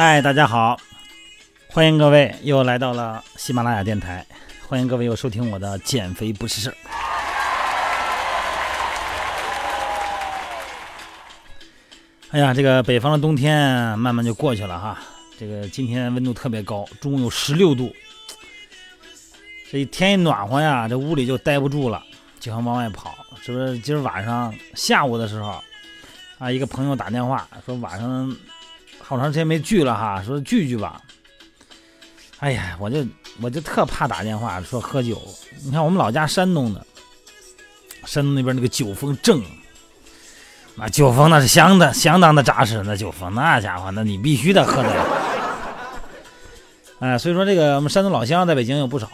嗨，大家好，欢迎各位又来到了喜马拉雅电台，欢迎各位又收听我的减肥不是事儿。哎呀，这个北方的冬天慢慢就过去了哈，这个今天温度特别高，中午有十六度，这一天一暖和呀，这屋里就待不住了，就想往外跑。是不是今儿晚上下午的时候，啊，一个朋友打电话说晚上。好长时间没聚了哈，说聚聚吧。哎呀，我就我就特怕打电话说喝酒。你看我们老家山东的，山东那边那个酒风正，那酒风那是相当相当的扎实，那酒风那家伙，那你必须得喝的。哎，所以说这个我们山东老乡在北京有不少，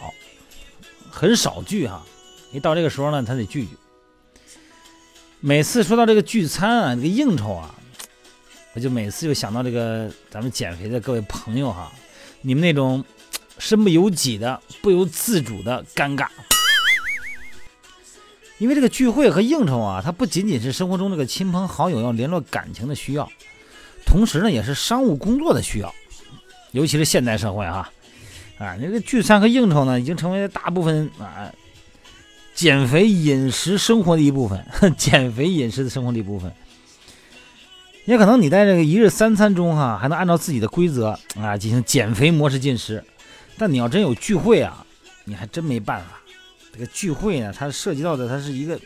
很少聚哈。一到这个时候呢，他得聚聚。每次说到这个聚餐啊，这个应酬啊。我就每次就想到这个咱们减肥的各位朋友哈，你们那种身不由己的、不由自主的尴尬，因为这个聚会和应酬啊，它不仅仅是生活中这个亲朋好友要联络感情的需要，同时呢，也是商务工作的需要，尤其是现代社会哈，啊，这个聚餐和应酬呢，已经成为了大部分啊减肥饮食生活的一部分，减肥饮食的生活的一部分。也可能你在这个一日三餐中哈，还能按照自己的规则啊进行减肥模式进食，但你要真有聚会啊，你还真没办法。这个聚会呢，它涉及到的它是一个，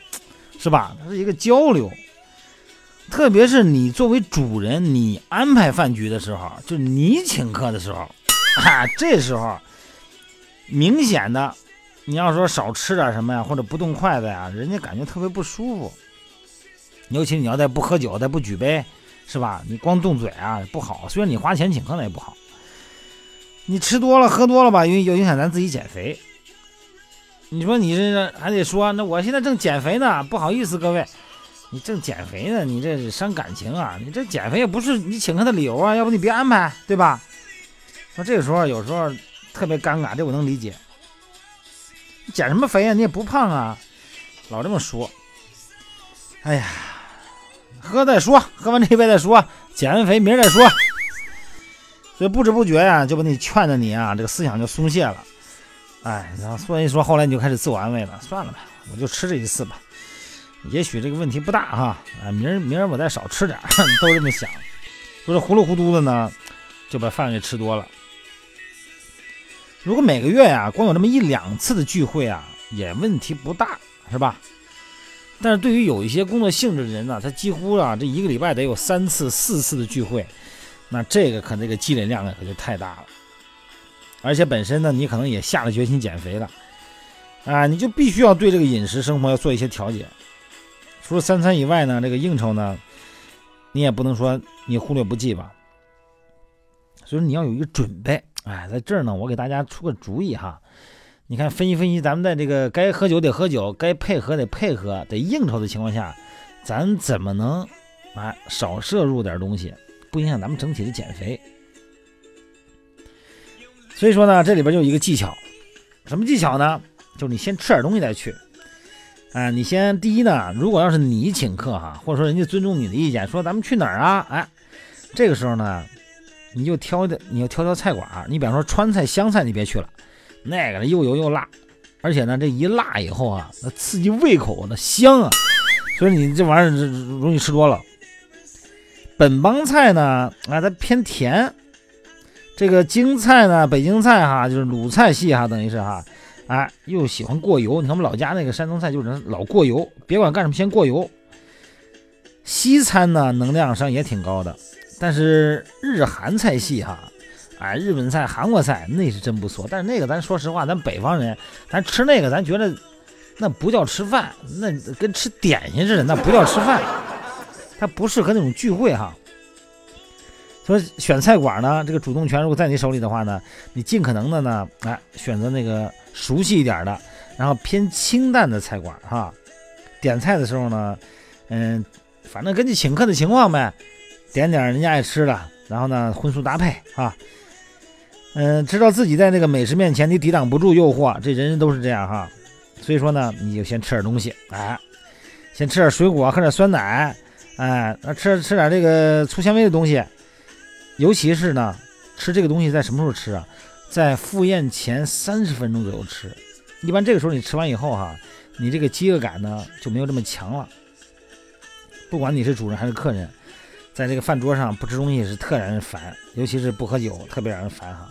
是吧？它是一个交流。特别是你作为主人，你安排饭局的时候，就是你请客的时候，啊，这时候明显的，你要说少吃点什么呀，或者不动筷子呀，人家感觉特别不舒服。尤其你要再不喝酒，再不举杯。是吧？你光动嘴啊不好。虽然你花钱请客那也不好。你吃多了喝多了吧，因为又影响咱自己减肥。你说你这还得说，那我现在正减肥呢，不好意思各位，你正减肥呢，你这是伤感情啊！你这减肥也不是你请客的理由啊，要不你别安排，对吧？说这个时候有时候特别尴尬，这我能理解。减什么肥啊？你也不胖啊，老这么说。哎呀。喝再说，喝完这杯再说，减完肥明儿再说。所以不知不觉呀，就把你劝的你啊，这个思想就松懈了。哎，然后所以说后来你就开始自我安慰了，算了吧，我就吃这一次吧。也许这个问题不大哈。啊，明儿明儿我再少吃点，都这么想。不是糊里糊涂的呢，就把饭给吃多了。如果每个月呀，光有这么一两次的聚会啊，也问题不大，是吧？但是对于有一些工作性质的人呢，他几乎啊这一个礼拜得有三次、四次的聚会，那这个可这个积累量呢可就太大了。而且本身呢，你可能也下了决心减肥了，啊，你就必须要对这个饮食生活要做一些调节。除了三餐以外呢，这个应酬呢，你也不能说你忽略不计吧。所以你要有一个准备。哎，在这儿呢，我给大家出个主意哈。你看，分析分析，咱们在这个该喝酒得喝酒，该配合得配合，得应酬的情况下，咱怎么能啊少摄入点东西，不影响咱们整体的减肥？所以说呢，这里边就有一个技巧，什么技巧呢？就是你先吃点东西再去。啊，你先第一呢，如果要是你请客哈，或者说人家尊重你的意见，说咱们去哪儿啊？哎，这个时候呢，你就挑的，你要挑挑菜馆，你比方说川菜、湘菜，你别去了。那个呢又油又辣，而且呢，这一辣以后啊，那刺激胃口，那香啊，所以你这玩意儿容易吃多了。本帮菜呢，啊，它偏甜。这个京菜呢，北京菜哈，就是鲁菜系哈，等于是哈，哎，又喜欢过油。你看我们老家那个山东菜，就是老过油，别管干什么先过油。西餐呢，能量上也挺高的，但是日韩菜系哈。哎，日本菜、韩国菜那是真不错，但是那个咱说实话，咱北方人，咱吃那个，咱觉得那不叫吃饭，那跟吃点心似的，那不叫吃饭，它不适合那种聚会哈。说选菜馆呢，这个主动权如果在你手里的话呢，你尽可能的呢，哎，选择那个熟悉一点的，然后偏清淡的菜馆哈。点菜的时候呢，嗯，反正根据请客的情况呗，点点人家爱吃的，然后呢，荤素搭配啊。嗯，知道自己在那个美食面前你抵挡不住诱惑，这人人都是这样哈。所以说呢，你就先吃点东西，哎，先吃点水果，喝点酸奶，哎，那吃吃点这个粗纤维的东西，尤其是呢，吃这个东西在什么时候吃啊？在赴宴前三十分钟左右吃。一般这个时候你吃完以后哈，你这个饥饿感呢就没有这么强了。不管你是主人还是客人，在这个饭桌上不吃东西是特让人烦，尤其是不喝酒特别让人烦哈。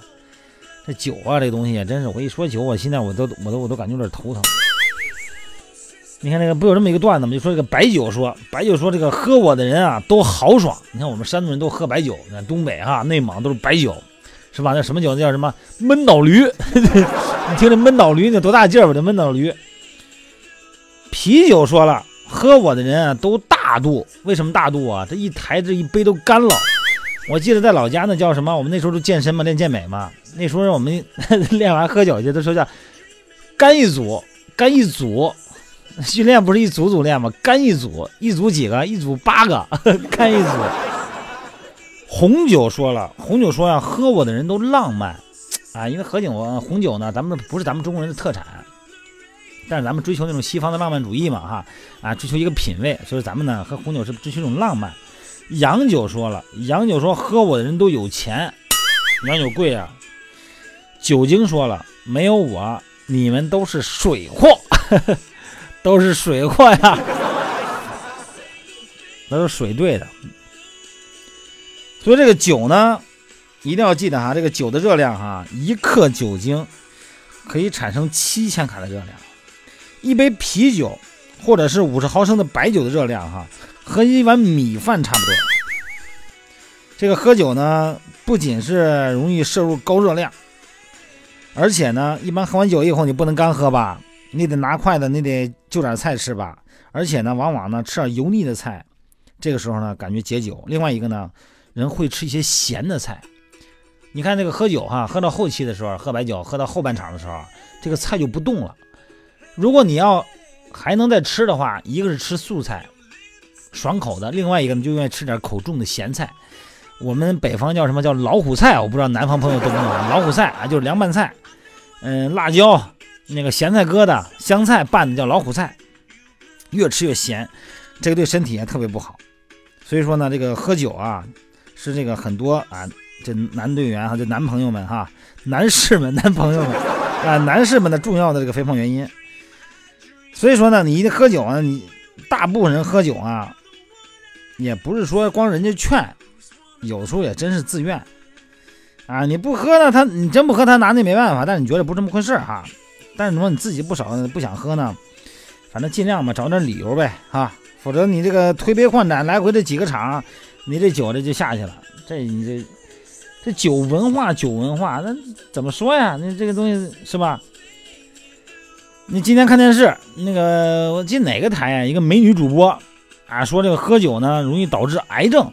这酒啊，这东西真是，我一说酒，我现在我都我都我都感觉有点头疼。你看那个不有这么一个段子吗？就说这个白酒说，白酒说这个喝我的人啊都豪爽。你看我们山东人都喝白酒，你看东北哈、内蒙都是白酒，是吧？那什么酒？那叫什么闷倒驴？你听这闷倒驴那多大劲儿吧？这闷倒驴。啤酒说了，喝我的人啊都大大度。为什么大度啊？这一抬这一杯都干了。我记得在老家那叫什么？我们那时候都健身嘛，练健美嘛。那时候我们 练完喝酒去，都说叫干一组，干一组。训练不是一组组练吗？干一组，一组几个？一组八个，干一组。红酒说了，红酒说呀，喝我的人都浪漫啊，因为喝酒红酒呢，咱们不是咱们中国人的特产，但是咱们追求那种西方的浪漫主义嘛，哈啊，追求一个品味，所以咱们呢喝红酒是追求一种浪漫。洋酒说了，洋酒说喝我的人都有钱，洋酒贵啊。酒精说了，没有我，你们都是水货。都是水货呀，都是水兑的。所以这个酒呢，一定要记得哈，这个酒的热量哈，一克酒精可以产生七千卡的热量。一杯啤酒或者是五十毫升的白酒的热量哈，和一碗米饭差不多。这个喝酒呢，不仅是容易摄入高热量，而且呢，一般喝完酒以后你不能干喝吧。你得拿筷子，你得就点菜吃吧。而且呢，往往呢吃点油腻的菜，这个时候呢感觉解酒。另外一个呢，人会吃一些咸的菜。你看这个喝酒哈，喝到后期的时候，喝白酒喝到后半场的时候，这个菜就不动了。如果你要还能再吃的话，一个是吃素菜，爽口的；另外一个呢，就愿意吃点口重的咸菜。我们北方叫什么叫老虎菜？我不知道南方朋友懂不懂？老虎菜啊，就是凉拌菜，嗯，辣椒。那个咸菜疙瘩、香菜拌的叫老虎菜，越吃越咸，这个对身体也特别不好。所以说呢，这个喝酒啊，是这个很多啊，这男队员哈，这男朋友们哈，男士们、男朋友们啊，男士们的重要的这个肥胖原因。所以说呢，你一喝酒啊，你大部分人喝酒啊，也不是说光人家劝，有时候也真是自愿啊。你不喝呢，他你真不喝，他拿你没办法。但是你觉得不这么回事哈？但是你说你自己不少不想喝呢，反正尽量吧，找点理由呗，哈，否则你这个推杯换盏来回这几个场，你这酒这就下去了。这你这这酒文化，酒文化，那怎么说呀？那这个东西是吧？你今天看电视，那个我记哪个台呀？一个美女主播啊，说这个喝酒呢容易导致癌症，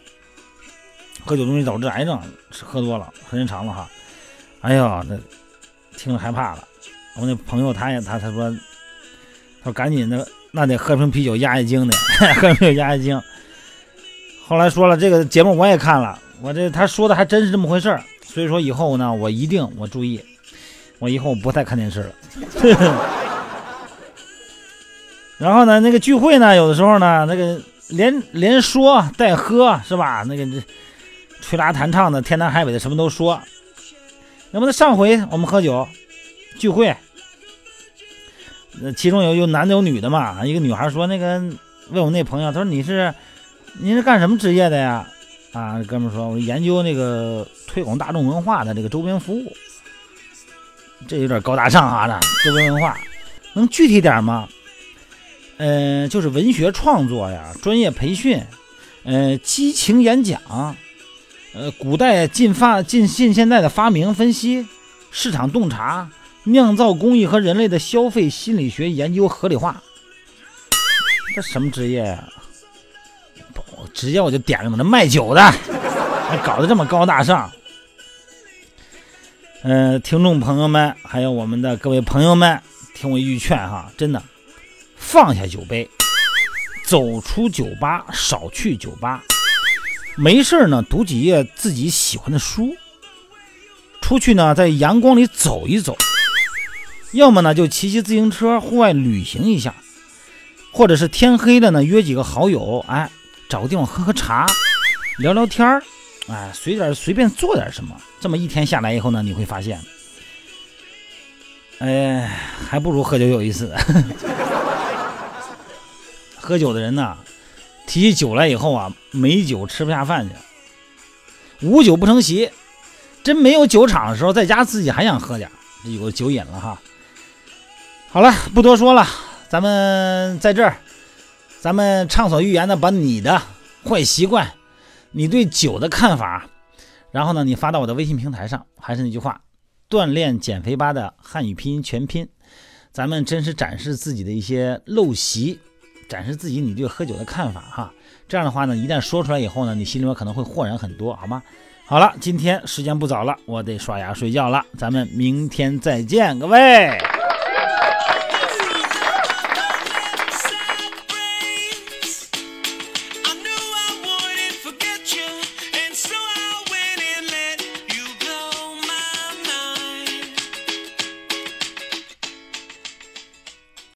喝酒容易导致癌症，喝多了，时间长了哈。哎呀，那听着害怕了。我那朋友他也他他说，他说赶紧的，那得喝瓶啤酒压压惊的，喝瓶啤酒压压惊。后来说了这个节目我也看了，我这他说的还真是这么回事儿，所以说以后呢我一定我注意，我以后不再看电视了。然后呢那个聚会呢有的时候呢那个连连说带喝是吧？那个这吹拉弹唱的天南海北的什么都说。那么上回我们喝酒聚会。那其中有有男的有女的嘛？一个女孩说：“那个问我那朋友，他说你是你是干什么职业的呀？”啊，哥们说：“我研究那个推广大众文化的这个周边服务。”这有点高大上啊！这周边文化能具体点吗？嗯，就是文学创作呀，专业培训，呃，激情演讲，呃，古代近发近近现代的发明分析，市场洞察。酿造工艺和人类的消费心理学研究合理化，这什么职业呀？不，直接我就点上了，卖酒的，还搞得这么高大上。嗯，听众朋友们，还有我们的各位朋友们，听我一句劝哈，真的，放下酒杯，走出酒吧，少去酒吧，没事呢，读几页自己喜欢的书，出去呢，在阳光里走一走。要么呢就骑骑自行车户外旅行一下，或者是天黑了呢约几个好友，哎，找个地方喝喝茶，聊聊天儿，哎，随点随便做点什么，这么一天下来以后呢，你会发现，哎，还不如喝酒有意思。喝酒的人呢，提起酒来以后啊，没酒吃不下饭去，无酒不成席。真没有酒场的时候，在家自己还想喝点，有个酒瘾了哈。好了，不多说了，咱们在这儿，咱们畅所欲言的把你的坏习惯，你对酒的看法，然后呢，你发到我的微信平台上。还是那句话，锻炼减肥吧的汉语拼音全拼，咱们真实展示自己的一些陋习，展示自己你对喝酒的看法哈。这样的话呢，一旦说出来以后呢，你心里面可能会豁然很多，好吗？好了，今天时间不早了，我得刷牙睡觉了。咱们明天再见，各位。